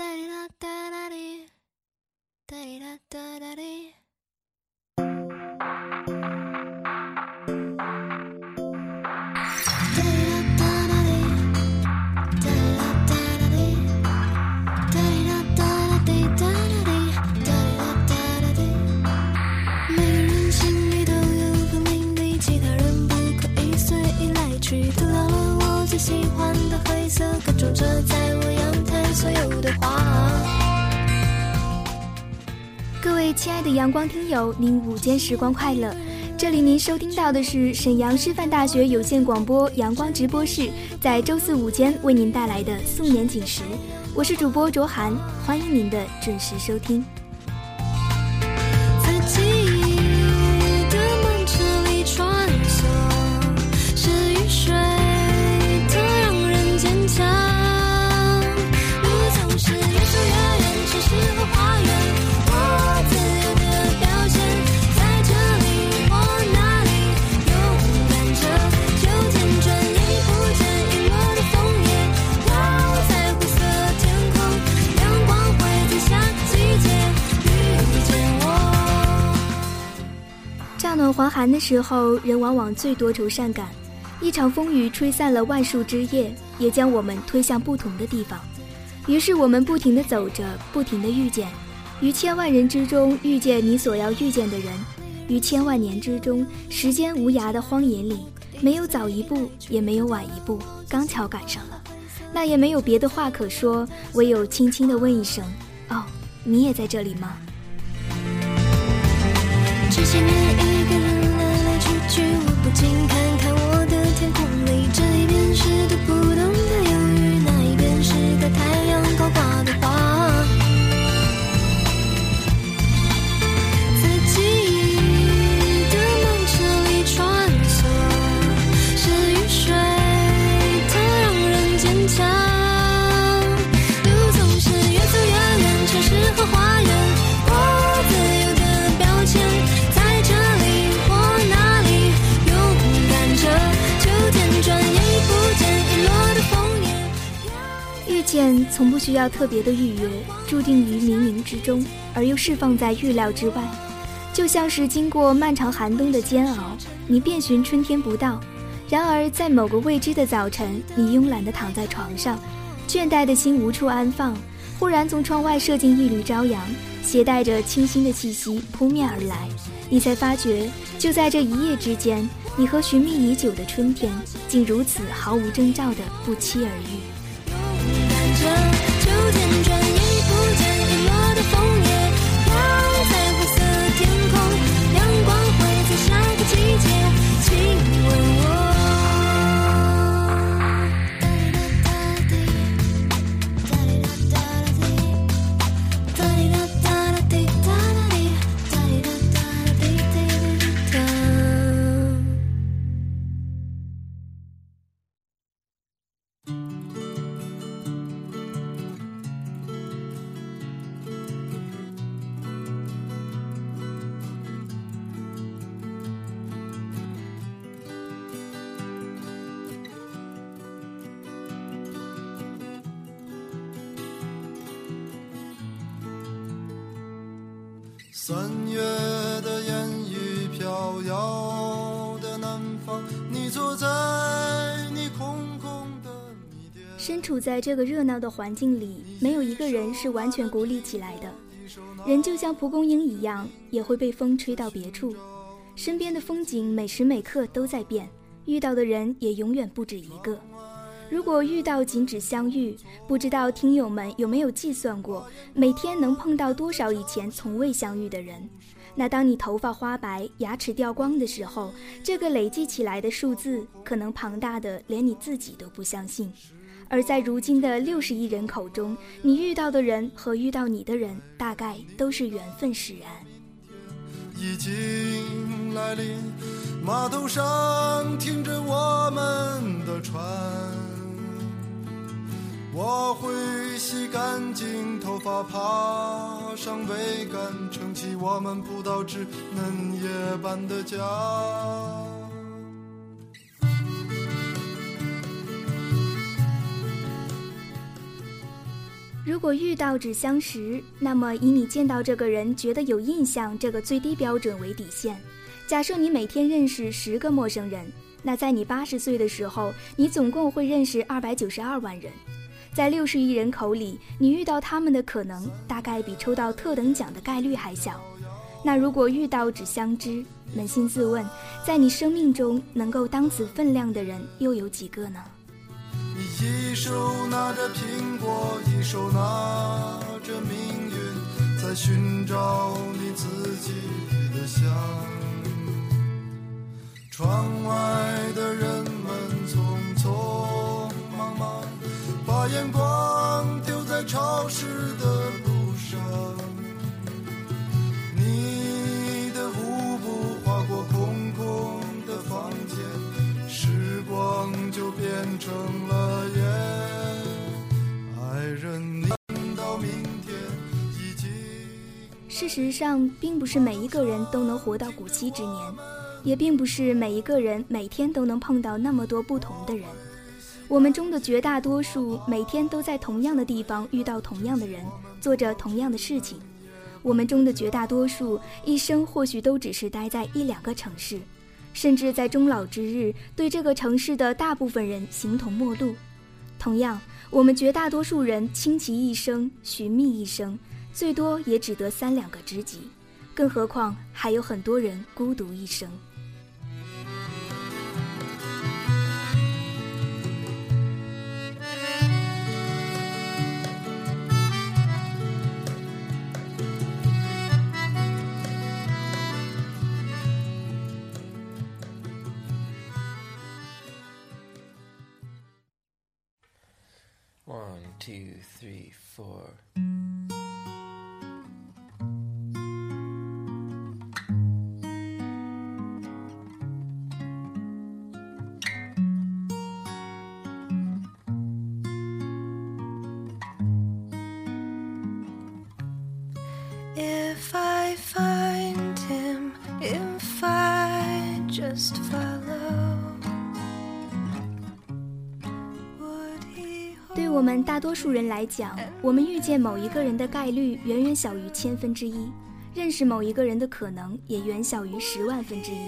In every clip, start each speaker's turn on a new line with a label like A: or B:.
A: 哒哩啦哒啦哩，哒哩啦哒啦哩。喜欢的灰色各亲爱的阳光听友，您午间时光快乐！这里您收听到的是沈阳师范大学有线广播阳光直播室，在周四午间为您带来的素年锦时，我是主播卓涵，欢迎您的准时收听。暖还寒的时候，人往往最多愁善感。一场风雨吹散了万树枝叶，也将我们推向不同的地方。于是我们不停地走着，不停地遇见，于千万人之中遇见你所要遇见的人，于千万年之中时间无涯的荒野里，没有早一步，也没有晚一步，刚巧赶上了。那也没有别的话可说，唯有轻轻地问一声：“哦，你也在这里吗？”这些年。我要特别的预约，注定于冥冥之中，而又释放在预料之外，就像是经过漫长寒冬的煎熬，你遍寻春天不到。然而在某个未知的早晨，你慵懒地躺在床上，倦怠的心无处安放，忽然从窗外射进一缕朝阳，携带着清新的气息扑面而来，你才发觉，就在这一夜之间，你和寻觅已久的春天，竟如此毫无征兆地不期而遇。转眼不见遗落的枫叶，飘在灰色天空，三月的烟雨飘摇的南方，你坐在你空空的米店。身处在这个热闹的环境里，没有一个人是完全孤立起来的。人就像蒲公英一样，也会被风吹到别处。身边的风景每时每刻都在变，遇到的人也永远不止一个。如果遇到仅止相遇，不知道听友们有没有计算过，每天能碰到多少以前从未相遇的人？那当你头发花白、牙齿掉光的时候，这个累计起来的数字可能庞大的连你自己都不相信。而在如今的六十亿人口中，你遇到的人和遇到你的人，大概都是缘分使然。已经来临，码头上停着我们的船。我会洗干净头发，爬上桅杆，撑起我们葡萄枝嫩叶般的家。
B: 如果遇到只相识，那么以你见到这个人觉得有印象这个最低标准为底线。假设你每天认识十个陌生人，那在你八十岁的时候，你总共会认识二百九十二万人。在六十亿人口里，你遇到他们的可能大概比抽到特等奖的概率还小。那如果遇到只相知，扪心自问，在你生命中能够当此分量的人又有几个呢？
C: 一手拿着苹果，一手拿着命运，在寻找你自己的香。窗外眼光丢在潮湿的路上。你的舞步划过空空的房间，时光就变成了烟。爱人，等到明天已经。
B: 事实上，并不是每一个人都能活到古稀之年，也并不是每一个人每天都能碰到那么多不同的人。我们中的绝大多数每天都在同样的地方遇到同样的人，做着同样的事情。我们中的绝大多数一生或许都只是待在一两个城市，甚至在终老之日对这个城市的大部分人形同陌路。同样，我们绝大多数人倾其一生，寻觅一生。最多也只得三两个知己，更何况还有很多人孤独一生。
D: Two, three, four.
B: 对我们大多数人来讲，我们遇见某一个人的概率远远小于千分之一，认识某一个人的可能也远小于十万分之一。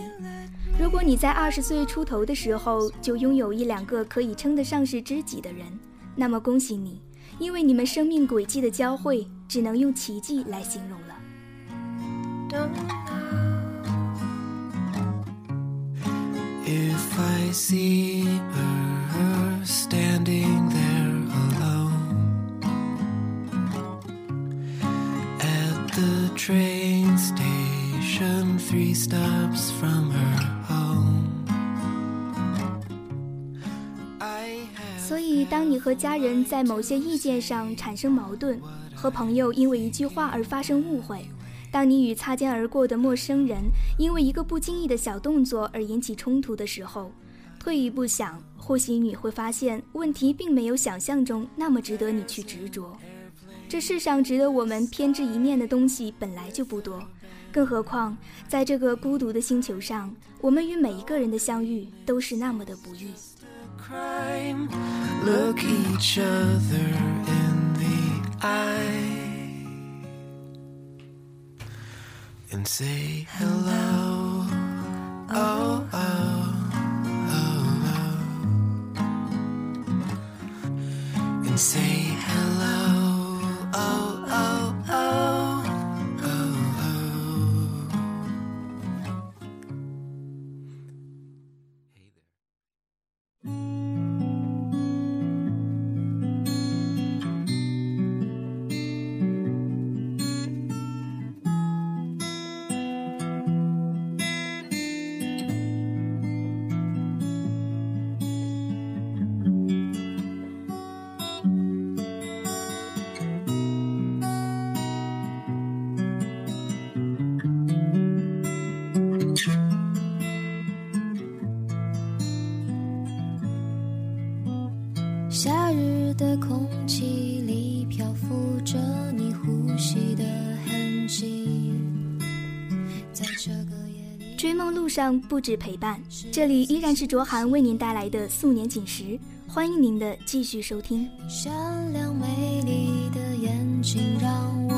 B: 如果你在二十岁出头的时候就拥有一两个可以称得上是知己的人，那么恭喜你，因为你们生命轨迹的交汇只能用奇迹来形容了。
C: If I see her standing train station, three stops from her home.
B: 所以，当你和家人在某些意见上产生矛盾，和朋友因为一句话而发生误会。当你与擦肩而过的陌生人因为一个不经意的小动作而引起冲突的时候，退一步想，或许你会发现问题并没有想象中那么值得你去执着。这世上值得我们偏执一面的东西本来就不多，更何况在这个孤独的星球上，我们与每一个人的相遇都是那么的不易。
C: Look each other in the eye. and say hello. Oh, oh, oh, oh. And say
B: 上不止陪伴，这里依然是卓涵为您带来的素年锦时，欢迎您的继续收听。
C: 善良美丽的
A: 眼睛让我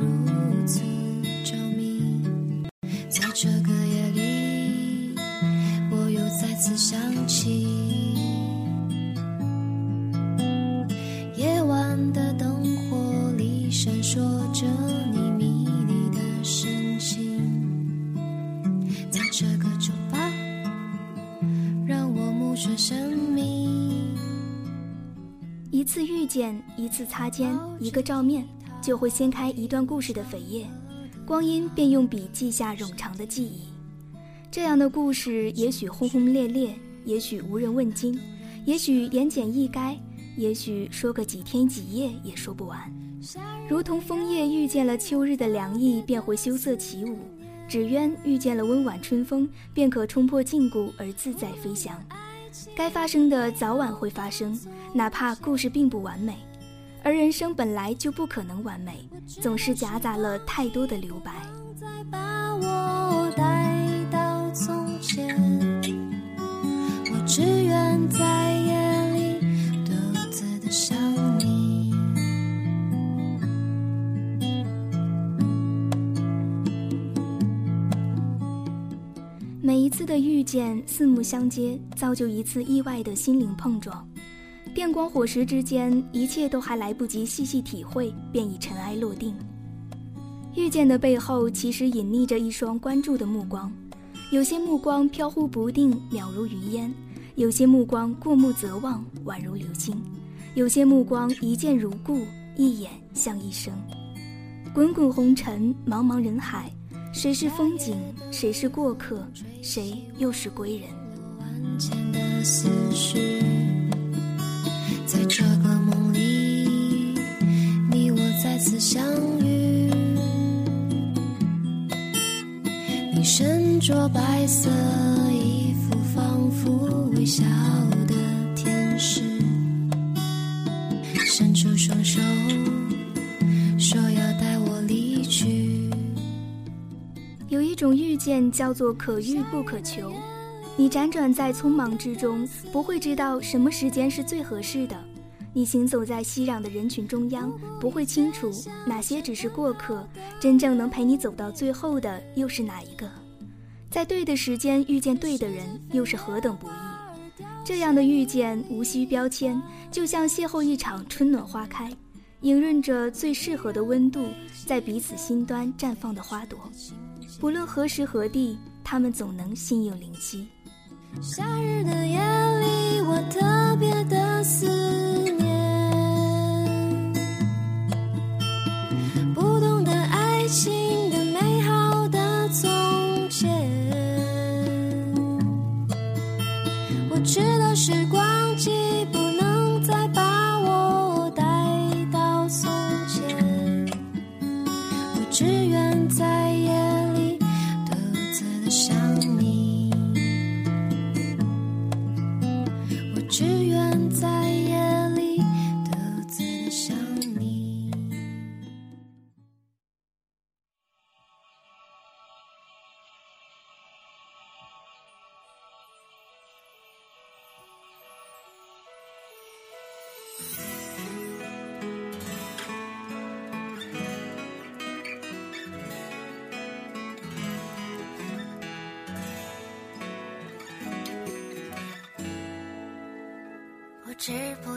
A: 如此着迷，在这个夜里，我又再次想
B: 起。夜晚的灯火里闪烁着。次遇见，一次擦肩，一个照面，就会掀开一段故事的扉页，光阴便用笔记下冗长的记忆。这样的故事，也许轰轰烈烈，也许无人问津，也许言简意赅，也许说个几天几夜也说不完。如同枫叶遇见了秋日的凉意，便会羞涩起舞；纸鸢遇见了温婉春风，便可冲破禁锢而自在飞翔。该发生的早晚会发生，哪怕故事并不完美。而人生本来就不可能完美，总是夹杂了太多的留白。
A: 把我带到从前我只愿
B: 在一次的遇见，四目相接，造就一次意外的心灵碰撞。电光火石之间，一切都还来不及细细体会，便已尘埃落定。遇见的背后，其实隐匿着一双关注的目光。有些目光飘忽不定，渺如云烟；有些目光过目则忘，宛如流星；有些目光一见如故，一眼像一生。滚滚红尘，茫茫人海，谁是风景，谁是过客，谁又是归人？
A: 在这个梦里，你我再次相遇。你身着白色
B: 见叫做可遇不可求，你辗转在匆忙之中，不会知道什么时间是最合适的。你行走在熙攘的人群中央，不会清楚哪些只是过客，真正能陪你走到最后的又是哪一个？在对的时间遇见对的人，又是何等不易！这样的遇见无需标签，就像邂逅一场春暖花开，隐润着最适合的温度，在彼此心端绽放的花朵。不论何时何地，他们总能心有灵犀。
A: 夏日的夜里，我的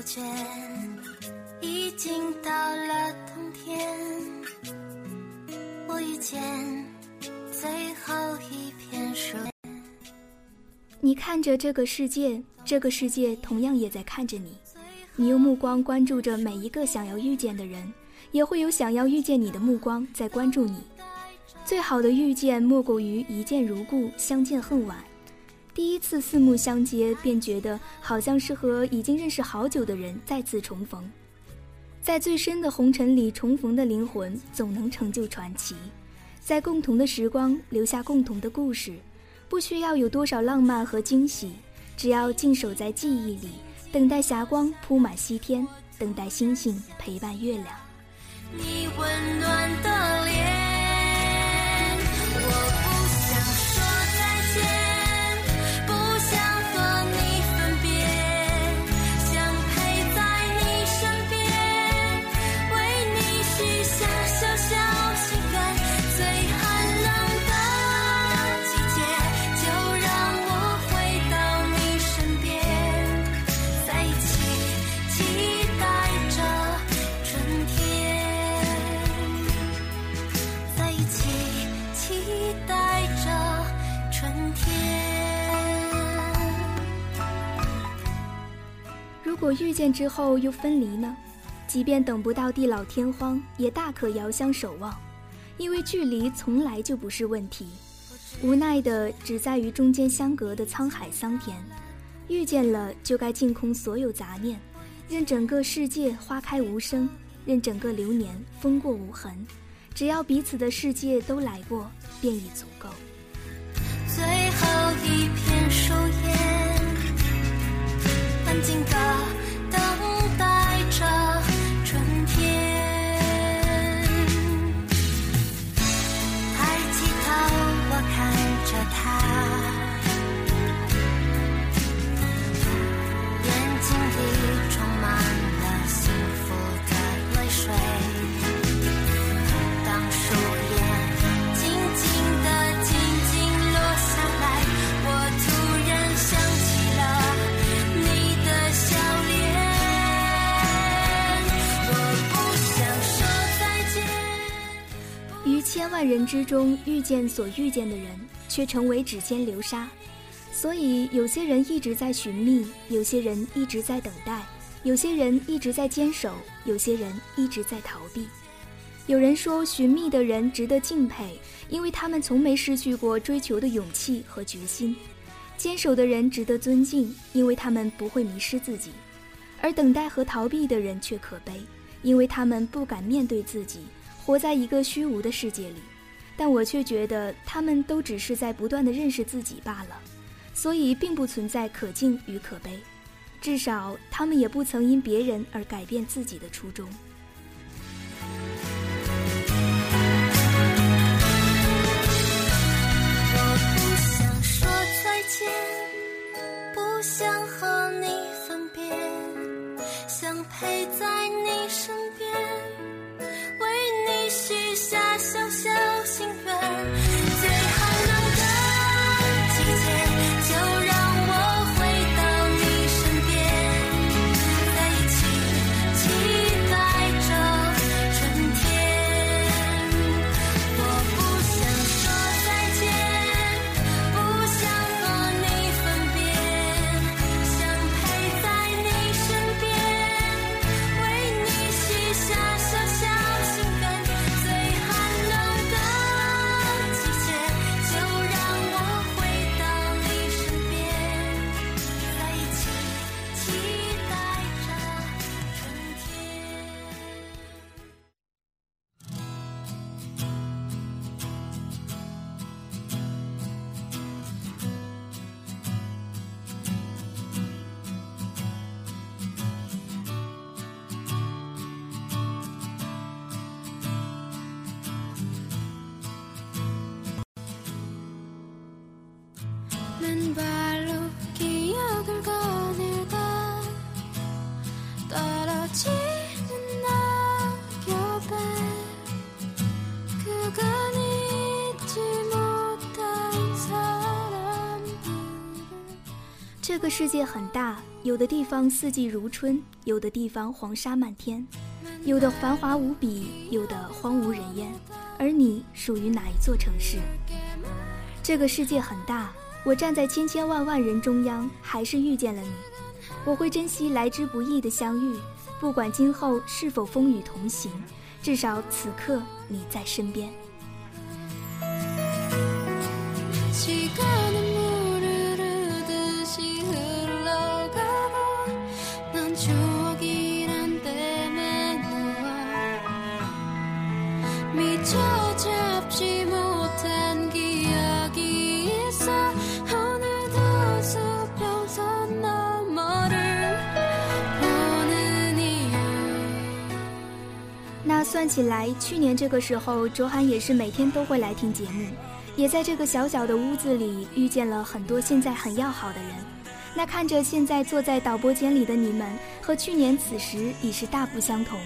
A: 间，已经到了冬天。我遇见最后一片树。
B: 你看着这个世界，这个世界同样也在看着你。你用目光关注着每一个想要遇见的人，也会有想要遇见你的目光在关注你。最好的遇见莫过于一见如故，相见恨晚。第一次四目相接，便觉得好像是和已经认识好久的人再次重逢。在最深的红尘里重逢的灵魂，总能成就传奇。在共同的时光留下共同的故事，不需要有多少浪漫和惊喜，只要静守在记忆里，等待霞光铺满西天，等待星星陪伴月亮。
A: 你温暖的脸，见
B: 之后又分离呢？即便等不到地老天荒，也大可遥相守望，因为距离从来就不是问题。无奈的只在于中间相隔的沧海桑田。遇见了，就该净空所有杂念，任整个世界花开无声，任整个流年风过无痕。只要彼此的世界都来过，便已足够。
A: 最后一片树叶，安静的
B: 人之中遇见所遇见的人，却成为指尖流沙。所以，有些人一直在寻觅，有些人一直在等待，有些人一直在坚守，有些人一直在逃避。有人说，寻觅的人值得敬佩，因为他们从没失去过追求的勇气和决心；坚守的人值得尊敬，因为他们不会迷失自己；而等待和逃避的人却可悲，因为他们不敢面对自己，活在一个虚无的世界里。但我却觉得，他们都只是在不断地认识自己罢了，所以并不存在可敬与可悲。至少，他们也不曾因别人而改变自己的初衷。
A: 我不想说再见，不想和你
B: 这个世界很大，有的地方四季如春，有的地方黄沙漫天，有的繁华无比，有的荒无人烟。而你属于哪一座城市？这个世界很大，我站在千千万万人中央，还是遇见了你。我会珍惜来之不易的相遇，不管今后是否风雨同行，至少此刻你在身边。算起来，去年这个时候，卓涵也是每天都会来听节目，也在这个小小的屋子里遇见了很多现在很要好的人。那看着现在坐在导播间里的你们，和去年此时已是大不相同。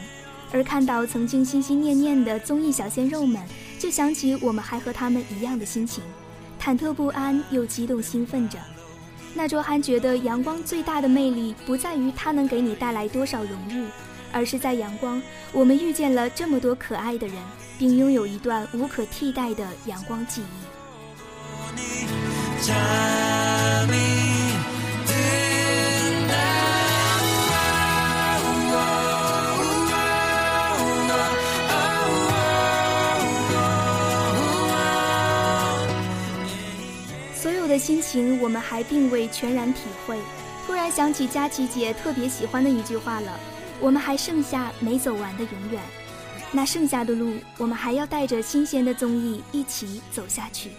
B: 而看到曾经心心念念的综艺小鲜肉们，就想起我们还和他们一样的心情，忐忑不安又激动兴奋着。那卓涵觉得阳光最大的魅力不在于它能给你带来多少荣誉，而是在阳光，我们遇见了这么多可爱的人，并拥有一段无可替代的阳光记忆。
C: 所有
B: 的心情我们还并未全然体会，突然想起佳琪姐特别喜欢的一句话了。我们还剩下没走完的永远。那剩下的路，我们还要带着新鲜的综艺一起走下去。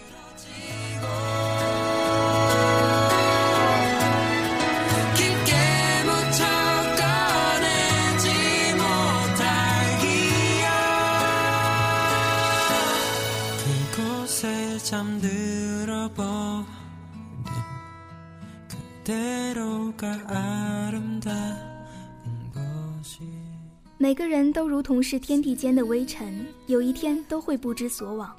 B: 每个人都如同是天地间的微尘，有一天都会不知所往。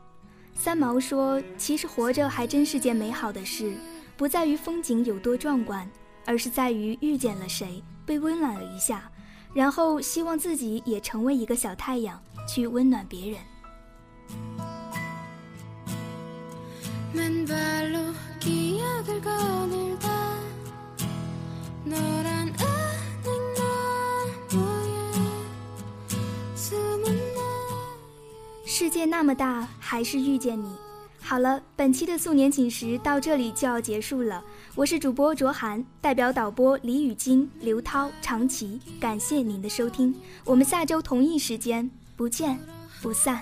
B: 三毛说：“其实活着还真是件美好的事，不在于风景有多壮观，而是在于遇见了谁，被温暖了一下，然后希望自己也成为一个小太阳，去温暖别人。”世界那么大，还是遇见你。好了，本期的素年锦时到这里就要结束了。我是主播卓涵，代表导播李雨金、刘涛、长崎，感谢您的收听。我们下周同一时间不见不散。